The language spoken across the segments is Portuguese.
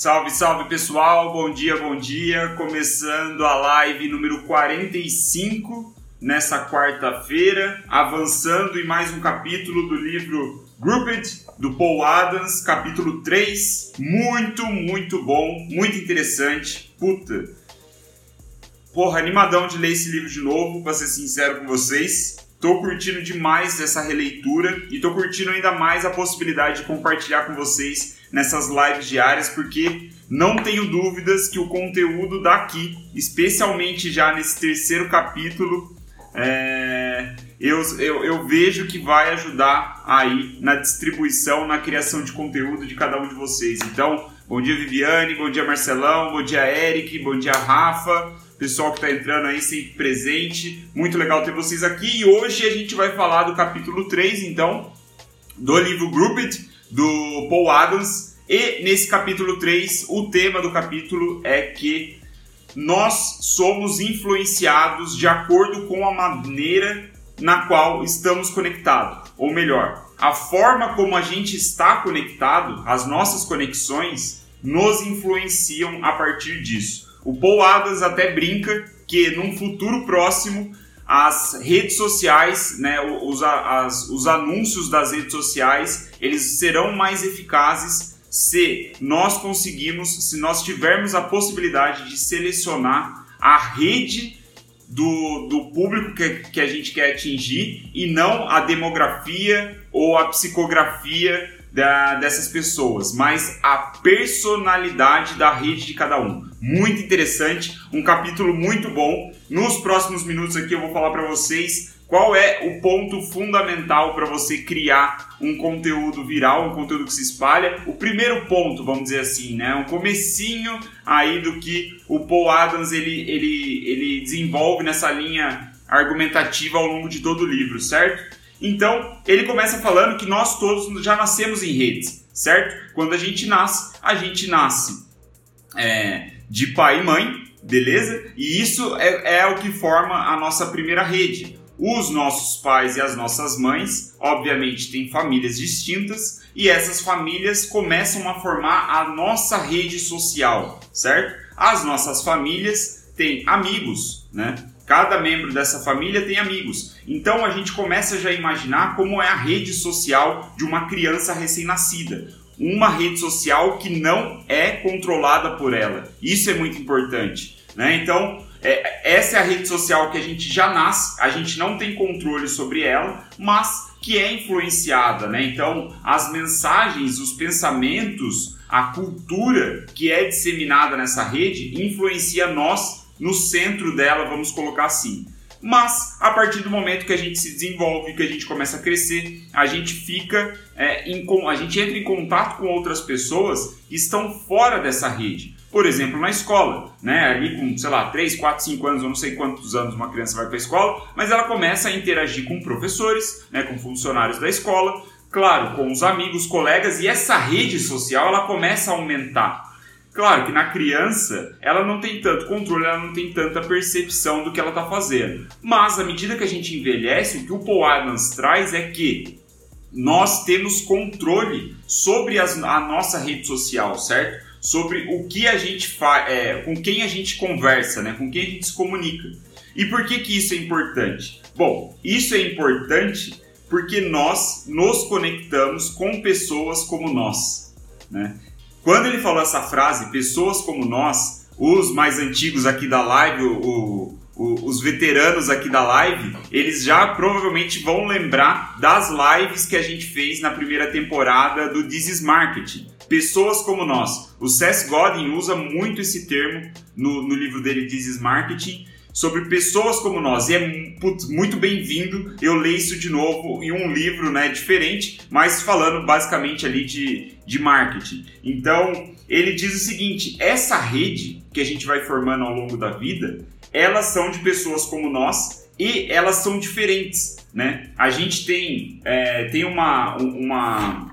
Salve, salve pessoal, bom dia, bom dia. Começando a live número 45 nessa quarta-feira, avançando em mais um capítulo do livro Grouped do Paul Adams, capítulo 3. Muito, muito bom, muito interessante. Puta. Porra, animadão de ler esse livro de novo, pra ser sincero com vocês. Tô curtindo demais essa releitura e tô curtindo ainda mais a possibilidade de compartilhar com vocês nessas lives diárias, porque não tenho dúvidas que o conteúdo daqui, especialmente já nesse terceiro capítulo, é, eu, eu, eu, vejo que vai ajudar aí na distribuição, na criação de conteúdo de cada um de vocês. Então, bom dia Viviane, bom dia Marcelão, bom dia Eric, bom dia Rafa, pessoal que está entrando aí sempre presente. Muito legal ter vocês aqui e hoje a gente vai falar do capítulo 3, então, do livro Grouped do Paul Adams. E nesse capítulo 3, o tema do capítulo é que nós somos influenciados de acordo com a maneira na qual estamos conectados. Ou melhor, a forma como a gente está conectado, as nossas conexões, nos influenciam a partir disso. O Paul Adams até brinca que num futuro próximo as redes sociais, né, os, as, os anúncios das redes sociais, eles serão mais eficazes se nós conseguimos, se nós tivermos a possibilidade de selecionar a rede do, do público que, que a gente quer atingir e não a demografia ou a psicografia da, dessas pessoas, mas a personalidade da rede de cada um. Muito interessante, um capítulo muito bom. Nos próximos minutos aqui eu vou falar para vocês qual é o ponto fundamental para você criar um conteúdo viral, um conteúdo que se espalha? O primeiro ponto, vamos dizer assim, né? Um comecinho aí do que o Paul Adams ele, ele, ele desenvolve nessa linha argumentativa ao longo de todo o livro, certo? Então, ele começa falando que nós todos já nascemos em redes, certo? Quando a gente nasce, a gente nasce é, de pai e mãe, beleza? E isso é, é o que forma a nossa primeira rede. Os nossos pais e as nossas mães, obviamente, têm famílias distintas e essas famílias começam a formar a nossa rede social, certo? As nossas famílias têm amigos, né? Cada membro dessa família tem amigos. Então a gente começa já a imaginar como é a rede social de uma criança recém-nascida. Uma rede social que não é controlada por ela. Isso é muito importante. Né? Então, é, essa é a rede social que a gente já nasce, a gente não tem controle sobre ela, mas que é influenciada, né? Então, as mensagens, os pensamentos, a cultura que é disseminada nessa rede influencia nós no centro dela, vamos colocar assim. Mas a partir do momento que a gente se desenvolve, que a gente começa a crescer, a gente fica é, em, a gente entra em contato com outras pessoas que estão fora dessa rede. Por exemplo, na escola, né? Ali com, sei lá, 3, 4, 5 anos, eu não sei quantos anos uma criança vai para a escola, mas ela começa a interagir com professores, né, com funcionários da escola, claro, com os amigos, colegas, e essa rede social ela começa a aumentar. Claro que na criança ela não tem tanto controle, ela não tem tanta percepção do que ela está fazendo. Mas à medida que a gente envelhece, o que o Paul Adams traz é que nós temos controle sobre as, a nossa rede social, certo? sobre o que a gente faz, é, com quem a gente conversa, né? com quem a gente se comunica. E por que, que isso é importante? Bom, isso é importante porque nós nos conectamos com pessoas como nós. Né? Quando ele falou essa frase, pessoas como nós, os mais antigos aqui da live, o, o, os veteranos aqui da live, eles já provavelmente vão lembrar das lives que a gente fez na primeira temporada do This is Marketing pessoas como nós. O Seth Godin usa muito esse termo no, no livro dele This is Marketing sobre pessoas como nós. E é putz, muito bem-vindo eu ler isso de novo em um livro né, diferente, mas falando basicamente ali de, de marketing. Então, ele diz o seguinte: essa rede que a gente vai formando ao longo da vida, elas são de pessoas como nós e elas são diferentes. Né? A gente tem, é, tem uma, uma,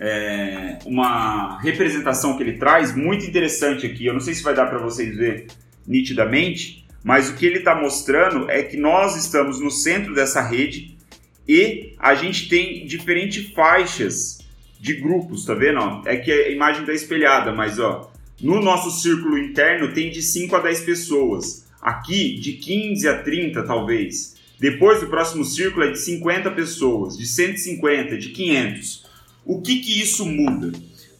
é, uma representação que ele traz muito interessante aqui. Eu não sei se vai dar para vocês ver nitidamente, mas o que ele está mostrando é que nós estamos no centro dessa rede e a gente tem diferentes faixas de grupos, tá vendo? Ó? É que a imagem tá espelhada, mas ó, no nosso círculo interno tem de 5 a 10 pessoas. Aqui, de 15 a 30, talvez. Depois, o próximo círculo é de 50 pessoas, de 150, de 500. O que que isso muda?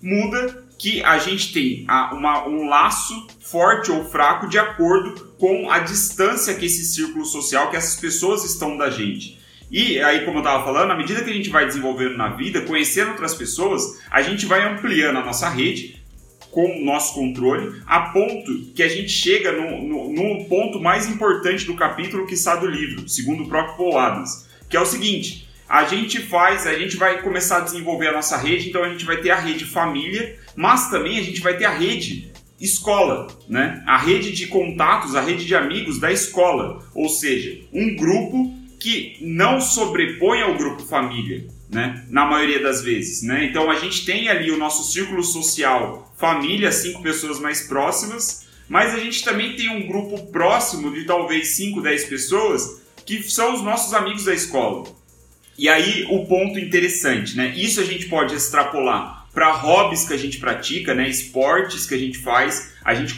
Muda que a gente tem uma, um laço forte ou fraco de acordo com a distância que esse círculo social, que essas pessoas estão da gente. E aí, como eu estava falando, à medida que a gente vai desenvolvendo na vida, conhecendo outras pessoas, a gente vai ampliando a nossa rede com o nosso controle, a ponto que a gente chega no, no, no ponto mais importante do capítulo que está do livro, segundo o próprio Paul Adams, que é o seguinte: a gente faz, a gente vai começar a desenvolver a nossa rede, então a gente vai ter a rede família, mas também a gente vai ter a rede escola, né? A rede de contatos, a rede de amigos da escola, ou seja, um grupo que não sobrepõe ao grupo família, né? Na maioria das vezes, né? Então a gente tem ali o nosso círculo social, família, cinco pessoas mais próximas, mas a gente também tem um grupo próximo de talvez 5, 10 pessoas que são os nossos amigos da escola. E aí o ponto interessante, né? Isso a gente pode extrapolar para hobbies que a gente pratica, né? Esportes que a gente faz, a gente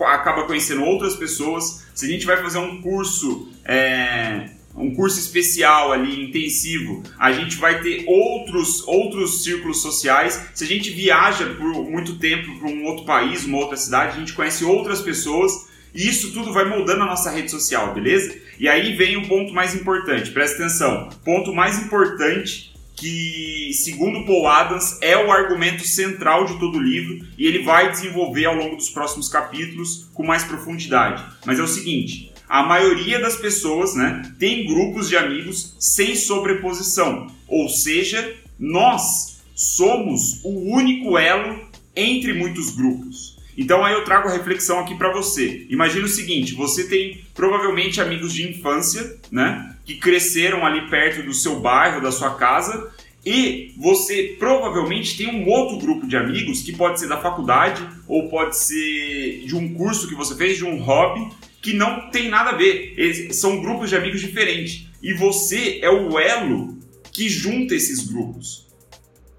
acaba conhecendo outras pessoas. Se a gente vai fazer um curso é, um curso especial ali, intensivo, a gente vai ter outros, outros círculos sociais. Se a gente viaja por muito tempo para um outro país, uma outra cidade, a gente conhece outras pessoas e isso tudo vai moldando a nossa rede social, beleza? E aí vem o ponto mais importante, presta atenção. Ponto mais importante que, segundo Paul Adams, é o argumento central de todo o livro e ele vai desenvolver ao longo dos próximos capítulos com mais profundidade. Mas é o seguinte: a maioria das pessoas né, tem grupos de amigos sem sobreposição, ou seja, nós somos o único elo entre muitos grupos. Então aí eu trago a reflexão aqui para você. Imagina o seguinte: você tem provavelmente amigos de infância, né, que cresceram ali perto do seu bairro, da sua casa, e você provavelmente tem um outro grupo de amigos que pode ser da faculdade ou pode ser de um curso que você fez, de um hobby, que não tem nada a ver. Eles são grupos de amigos diferentes. E você é o elo que junta esses grupos.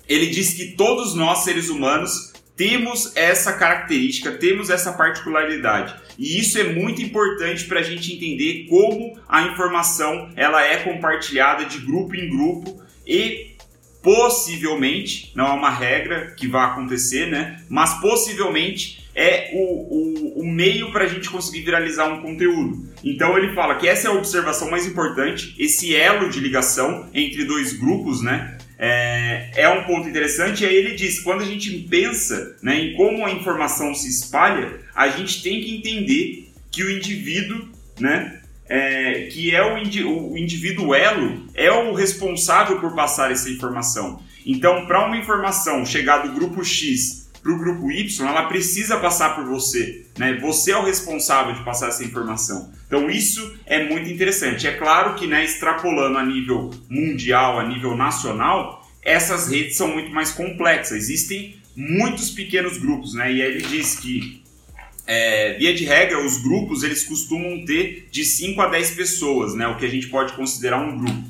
Ele diz que todos nós, seres humanos, temos essa característica, temos essa particularidade. E isso é muito importante para a gente entender como a informação ela é compartilhada de grupo em grupo e possivelmente, não é uma regra que vai acontecer, né? Mas possivelmente é o, o, o meio para a gente conseguir viralizar um conteúdo. Então ele fala que essa é a observação mais importante, esse elo de ligação entre dois grupos, né? É, é um ponto interessante. E aí ele diz: quando a gente pensa né, em como a informação se espalha, a gente tem que entender que o indivíduo, né, é, que é o, indi o indivíduo elo, é o responsável por passar essa informação. Então, para uma informação chegar do grupo X para o grupo Y, ela precisa passar por você. Né? Você é o responsável de passar essa informação. Então isso é muito interessante. É claro que, né, extrapolando a nível mundial, a nível nacional, essas redes são muito mais complexas. Existem muitos pequenos grupos, né? E aí ele diz que é, via de regra, os grupos eles costumam ter de 5 a 10 pessoas, né? O que a gente pode considerar um grupo.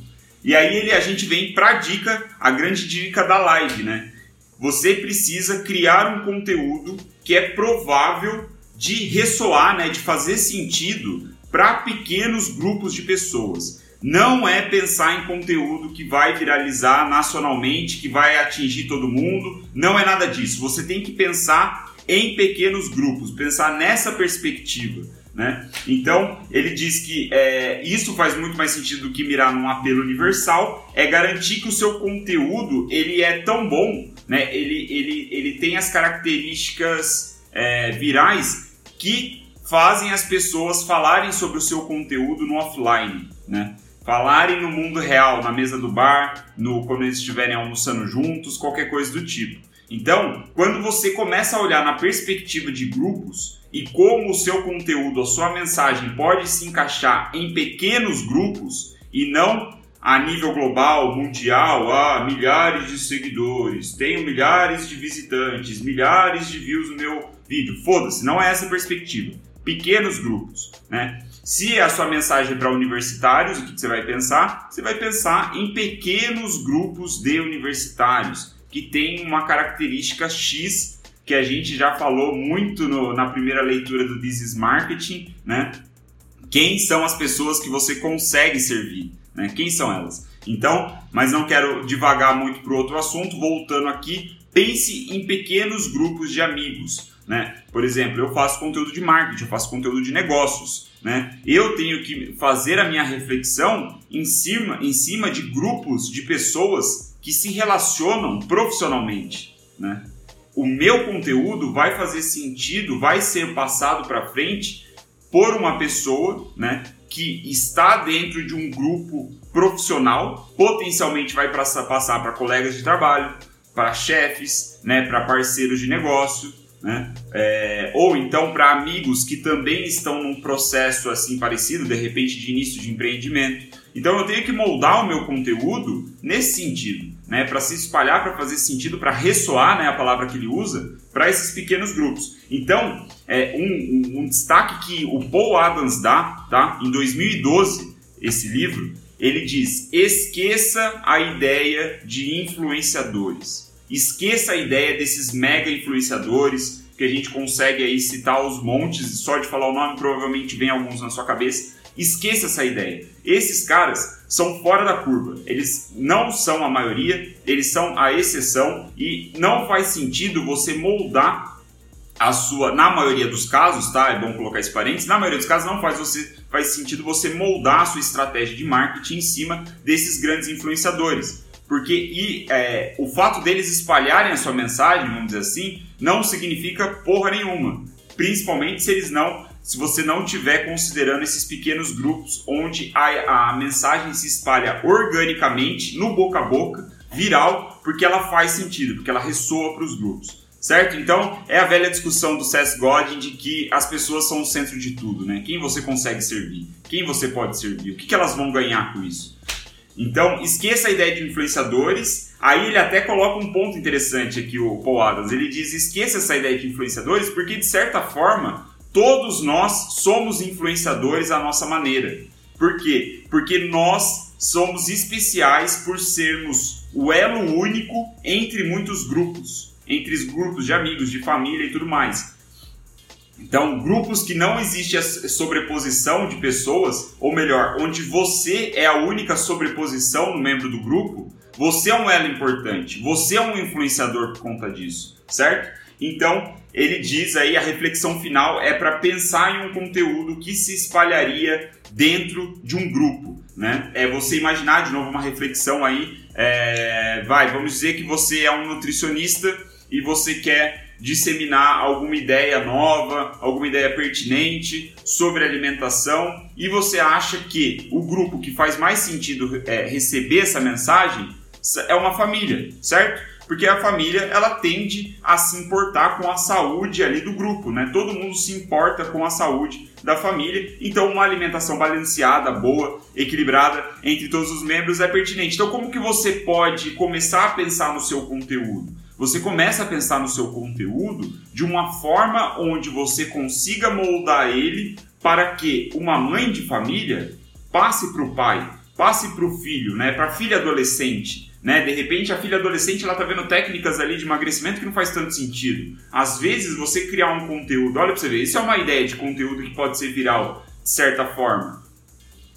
E aí ele, a gente vem para a dica, a grande dica da live, né? Você precisa criar um conteúdo que é provável de ressoar, né, de fazer sentido para pequenos grupos de pessoas. Não é pensar em conteúdo que vai viralizar nacionalmente, que vai atingir todo mundo. Não é nada disso. Você tem que pensar em pequenos grupos, pensar nessa perspectiva. Né? Então, ele diz que é, isso faz muito mais sentido do que mirar num apelo universal, é garantir que o seu conteúdo ele é tão bom, né? ele, ele, ele tem as características é, virais que fazem as pessoas falarem sobre o seu conteúdo no offline, né? falarem no mundo real, na mesa do bar, no quando eles estiverem almoçando juntos, qualquer coisa do tipo. Então, quando você começa a olhar na perspectiva de grupos e como o seu conteúdo, a sua mensagem pode se encaixar em pequenos grupos e não a nível global, mundial, ah, milhares de seguidores, tenho milhares de visitantes, milhares de views no meu vídeo. Foda-se, não é essa a perspectiva. Pequenos grupos, né? Se a sua mensagem é para universitários, o que você vai pensar? Você vai pensar em pequenos grupos de universitários que tem uma característica X que a gente já falou muito no, na primeira leitura do This is Marketing, né? Quem são as pessoas que você consegue servir, né? Quem são elas? Então, mas não quero divagar muito para outro assunto, voltando aqui, pense em pequenos grupos de amigos, né? Por exemplo, eu faço conteúdo de marketing, eu faço conteúdo de negócios, né? Eu tenho que fazer a minha reflexão em cima, em cima de grupos de pessoas que se relacionam profissionalmente, né? O meu conteúdo vai fazer sentido, vai ser passado para frente por uma pessoa, né, que está dentro de um grupo profissional, potencialmente vai passar para colegas de trabalho, para chefes, né, para parceiros de negócio, né? É, ou então para amigos que também estão num processo assim parecido, de repente de início de empreendimento. Então eu tenho que moldar o meu conteúdo nesse sentido, né? Para se espalhar, para fazer sentido, para ressoar, né? A palavra que ele usa para esses pequenos grupos. Então é um, um, um destaque que o Paul Adams dá, tá? Em 2012 esse livro ele diz: esqueça a ideia de influenciadores. Esqueça a ideia desses mega influenciadores que a gente consegue aí citar os montes, só de falar o nome provavelmente vem alguns na sua cabeça. Esqueça essa ideia. Esses caras são fora da curva. Eles não são a maioria, eles são a exceção e não faz sentido você moldar a sua, na maioria dos casos, tá? É bom colocar esse parênteses, na maioria dos casos não faz você faz sentido você moldar a sua estratégia de marketing em cima desses grandes influenciadores. Porque e, é, o fato deles espalharem a sua mensagem, vamos dizer assim, não significa porra nenhuma. Principalmente se eles não, se você não estiver considerando esses pequenos grupos onde a, a mensagem se espalha organicamente, no boca a boca, viral, porque ela faz sentido, porque ela ressoa para os grupos. Certo? Então, é a velha discussão do Seth Godin de que as pessoas são o centro de tudo, né? Quem você consegue servir? Quem você pode servir? O que, que elas vão ganhar com isso? Então, esqueça a ideia de influenciadores. Aí ele até coloca um ponto interessante aqui, o Paul Adams. Ele diz: esqueça essa ideia de influenciadores, porque de certa forma todos nós somos influenciadores à nossa maneira. Por quê? Porque nós somos especiais por sermos o elo único entre muitos grupos, entre os grupos de amigos, de família e tudo mais. Então, grupos que não existe a sobreposição de pessoas, ou melhor, onde você é a única sobreposição no membro do grupo, você é um elo importante, você é um influenciador por conta disso, certo? Então, ele diz aí a reflexão final é para pensar em um conteúdo que se espalharia dentro de um grupo, né? É você imaginar de novo uma reflexão aí, é, vai, vamos dizer que você é um nutricionista e você quer disseminar alguma ideia nova, alguma ideia pertinente sobre alimentação e você acha que o grupo que faz mais sentido é, receber essa mensagem é uma família, certo? Porque a família ela tende a se importar com a saúde ali do grupo, né? Todo mundo se importa com a saúde da família, então uma alimentação balanceada, boa, equilibrada entre todos os membros é pertinente. Então como que você pode começar a pensar no seu conteúdo? Você começa a pensar no seu conteúdo de uma forma onde você consiga moldar ele para que uma mãe de família passe para o pai, passe para o filho, né, para a filha adolescente. Né? De repente a filha adolescente ela tá vendo técnicas ali de emagrecimento que não faz tanto sentido. Às vezes você criar um conteúdo, olha para você ver, isso é uma ideia de conteúdo que pode ser viral de certa forma.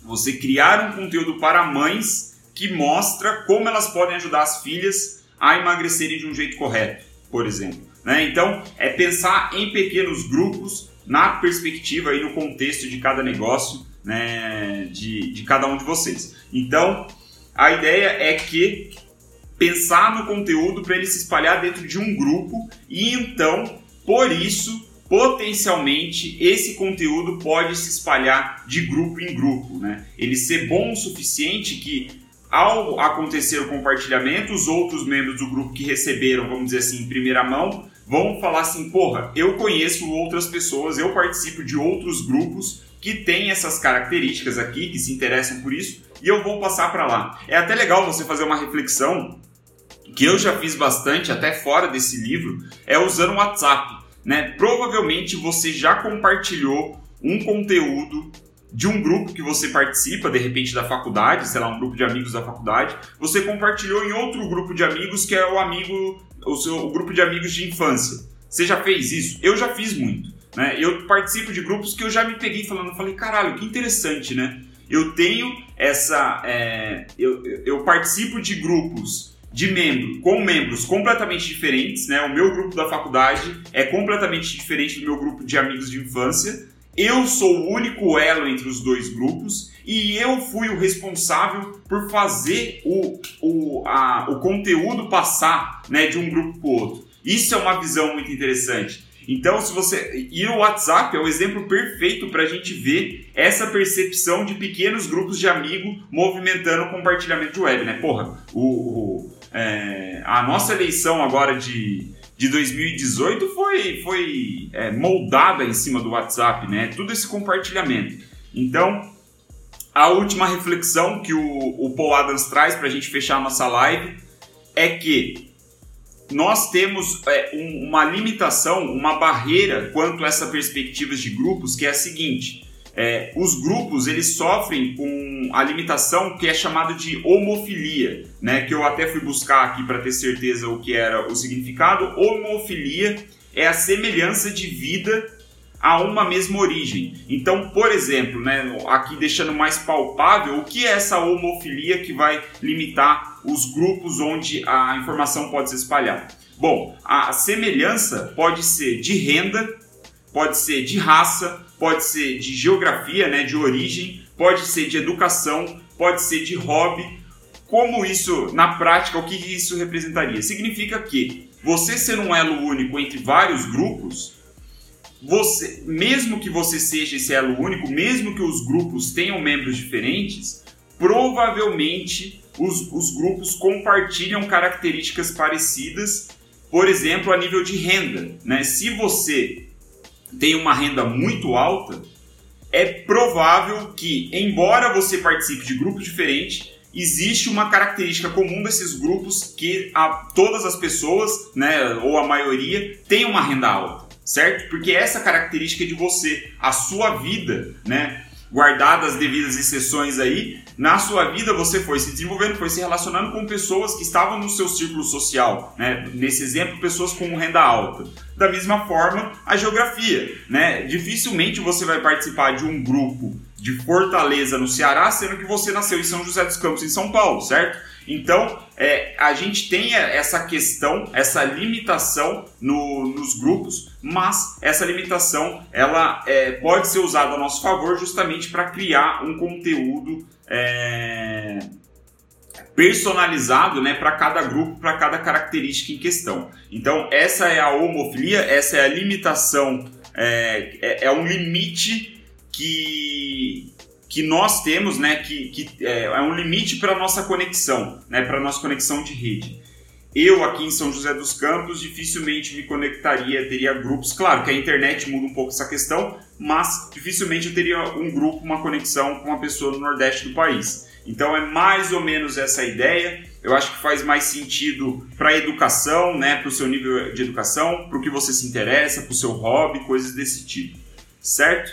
Você criar um conteúdo para mães que mostra como elas podem ajudar as filhas a emagrecerem de um jeito correto, por exemplo. Né? Então, é pensar em pequenos grupos na perspectiva e no contexto de cada negócio, né, de, de cada um de vocês. Então, a ideia é que pensar no conteúdo para ele se espalhar dentro de um grupo e então, por isso, potencialmente esse conteúdo pode se espalhar de grupo em grupo, né? Ele ser bom o suficiente que ao acontecer o compartilhamento, os outros membros do grupo que receberam, vamos dizer assim, em primeira mão, vão falar assim: porra, eu conheço outras pessoas, eu participo de outros grupos que têm essas características aqui, que se interessam por isso, e eu vou passar para lá. É até legal você fazer uma reflexão que eu já fiz bastante, até fora desse livro, é usando o WhatsApp. Né? Provavelmente você já compartilhou um conteúdo de um grupo que você participa, de repente da faculdade, sei lá, um grupo de amigos da faculdade, você compartilhou em outro grupo de amigos que é o amigo, o seu o grupo de amigos de infância. Você já fez isso? Eu já fiz muito. Né? Eu participo de grupos que eu já me peguei falando, falei, caralho, que interessante, né? Eu tenho essa. É, eu, eu participo de grupos de membro, com membros completamente diferentes, né? O meu grupo da faculdade é completamente diferente do meu grupo de amigos de infância. Eu sou o único elo entre os dois grupos e eu fui o responsável por fazer o, o, a, o conteúdo passar né, de um grupo para o outro. Isso é uma visão muito interessante. Então, se você. E o WhatsApp é o exemplo perfeito para a gente ver essa percepção de pequenos grupos de amigos movimentando o compartilhamento de web, né? Porra, o, o é, a nossa eleição agora de, de 2018 foi, foi é, moldada em cima do WhatsApp, né? Tudo esse compartilhamento. Então, a última reflexão que o, o Paul Adams traz para a gente fechar a nossa live é que nós temos é, um, uma limitação, uma barreira quanto a essa perspectiva de grupos, que é a seguinte: é, os grupos eles sofrem com a limitação que é chamada de homofilia, né? Que eu até fui buscar aqui para ter certeza o que era o significado. Homofilia é a semelhança de vida a uma mesma origem. Então, por exemplo, né, aqui deixando mais palpável, o que é essa homofilia que vai limitar os grupos onde a informação pode se espalhar? Bom, a semelhança pode ser de renda, pode ser de raça, pode ser de geografia, né, de origem, pode ser de educação, pode ser de hobby. Como isso, na prática, o que isso representaria? Significa que você ser um elo único entre vários grupos você, mesmo que você seja esse elo único, mesmo que os grupos tenham membros diferentes, provavelmente os, os grupos compartilham características parecidas, por exemplo, a nível de renda. Né? Se você tem uma renda muito alta, é provável que, embora você participe de grupos diferentes, existe uma característica comum desses grupos que a, todas as pessoas, né, ou a maioria, tem uma renda alta certo? Porque essa característica de você, a sua vida, né? Guardadas as devidas exceções aí, na sua vida você foi se desenvolvendo, foi se relacionando com pessoas que estavam no seu círculo social, né? Nesse exemplo, pessoas com renda alta. Da mesma forma, a geografia, né? Dificilmente você vai participar de um grupo de Fortaleza no Ceará, sendo que você nasceu em São José dos Campos, em São Paulo, certo? Então, é, a gente tem essa questão, essa limitação no, nos grupos, mas essa limitação ela é, pode ser usada a nosso favor justamente para criar um conteúdo é, personalizado né, para cada grupo, para cada característica em questão. Então, essa é a homofilia, essa é a limitação, é, é, é um limite que, que nós temos, né, que, que é, é um limite para nossa conexão, né, para nossa conexão de rede. Eu aqui em São José dos Campos dificilmente me conectaria, teria grupos. Claro que a internet muda um pouco essa questão, mas dificilmente eu teria um grupo, uma conexão com uma pessoa no Nordeste do país. Então é mais ou menos essa ideia. Eu acho que faz mais sentido para a educação, né, para o seu nível de educação, para o que você se interessa, para o seu hobby, coisas desse tipo. Certo?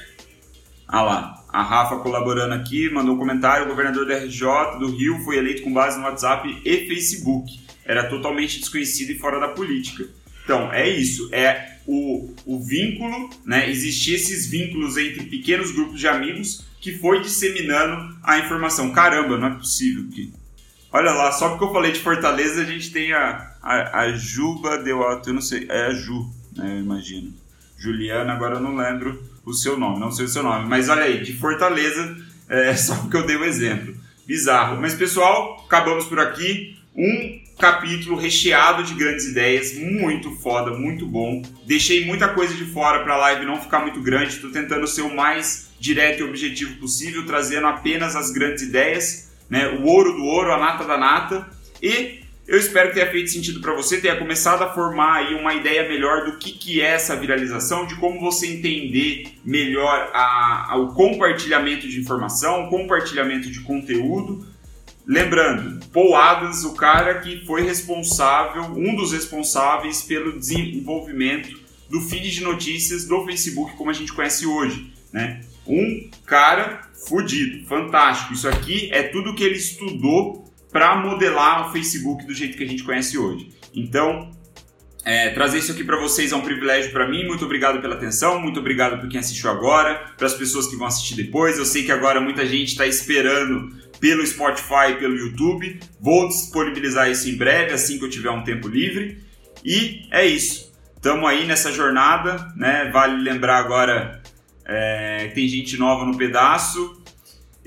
Ah lá, a Rafa colaborando aqui, mandou um comentário: o governador da RJ do Rio foi eleito com base no WhatsApp e Facebook. Era totalmente desconhecido e fora da política. Então, é isso. É o, o vínculo, né? Existir esses vínculos entre pequenos grupos de amigos que foi disseminando a informação. Caramba, não é possível que. Olha lá, só porque eu falei de Fortaleza, a gente tem a, a, a Juba deu alto, eu não sei, é a Ju, né, eu imagino. Juliana, agora eu não lembro o seu nome, não sei o seu nome. Mas olha aí, de Fortaleza, é, só porque eu dei o exemplo. Bizarro. Mas pessoal, acabamos por aqui. Um capítulo recheado de grandes ideias, muito foda, muito bom. Deixei muita coisa de fora para a live não ficar muito grande. Estou tentando ser o mais direto e objetivo possível, trazendo apenas as grandes ideias, né? O ouro do ouro, a nata da nata. E eu espero que tenha feito sentido para você, tenha começado a formar aí uma ideia melhor do que, que é essa viralização, de como você entender melhor a, a, o compartilhamento de informação, o compartilhamento de conteúdo. Lembrando, Paul Adams, o cara que foi responsável, um dos responsáveis pelo desenvolvimento do feed de notícias do Facebook como a gente conhece hoje, né? um cara fudido, fantástico. Isso aqui é tudo que ele estudou para modelar o Facebook do jeito que a gente conhece hoje. Então, é, trazer isso aqui para vocês é um privilégio para mim. Muito obrigado pela atenção, muito obrigado por quem assistiu agora, para as pessoas que vão assistir depois. Eu sei que agora muita gente está esperando pelo Spotify, pelo YouTube. Vou disponibilizar isso em breve, assim que eu tiver um tempo livre. E é isso. Estamos aí nessa jornada, né? Vale lembrar agora é, tem gente nova no pedaço.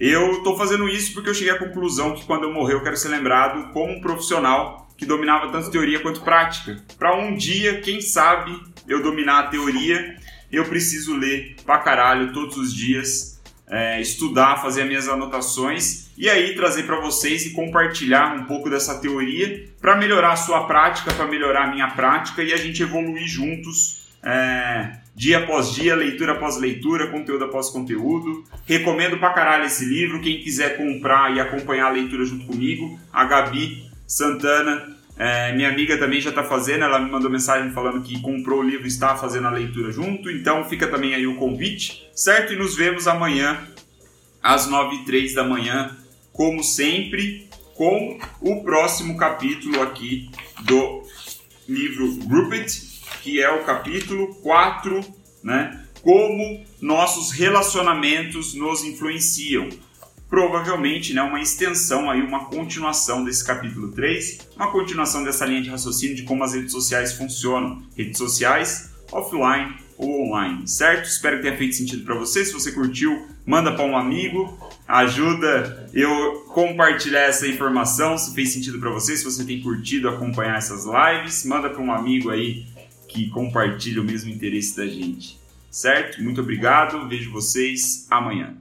Eu estou fazendo isso porque eu cheguei à conclusão que quando eu morrer eu quero ser lembrado como um profissional que dominava tanto teoria quanto prática. Para um dia, quem sabe, eu dominar a teoria, eu preciso ler pra caralho todos os dias, é, estudar, fazer as minhas anotações e aí trazer para vocês e compartilhar um pouco dessa teoria para melhorar a sua prática, para melhorar a minha prática e a gente evoluir juntos. É, dia após dia, leitura após leitura, conteúdo após conteúdo. Recomendo pra caralho esse livro. Quem quiser comprar e acompanhar a leitura junto comigo, a Gabi Santana, é, minha amiga também já está fazendo. Ela me mandou mensagem falando que comprou o livro e está fazendo a leitura junto. Então fica também aí o convite, certo? E nos vemos amanhã às 9h03 da manhã, como sempre, com o próximo capítulo aqui do livro Group It que é o capítulo 4, né? Como nossos relacionamentos nos influenciam. Provavelmente, né, uma extensão aí, uma continuação desse capítulo 3, uma continuação dessa linha de raciocínio de como as redes sociais funcionam. Redes sociais, offline ou online, certo? Espero que tenha feito sentido para você. Se você curtiu, manda para um amigo, ajuda eu compartilhar essa informação se fez sentido para você, se você tem curtido acompanhar essas lives, manda para um amigo aí que compartilha o mesmo interesse da gente. Certo? Muito obrigado, vejo vocês amanhã.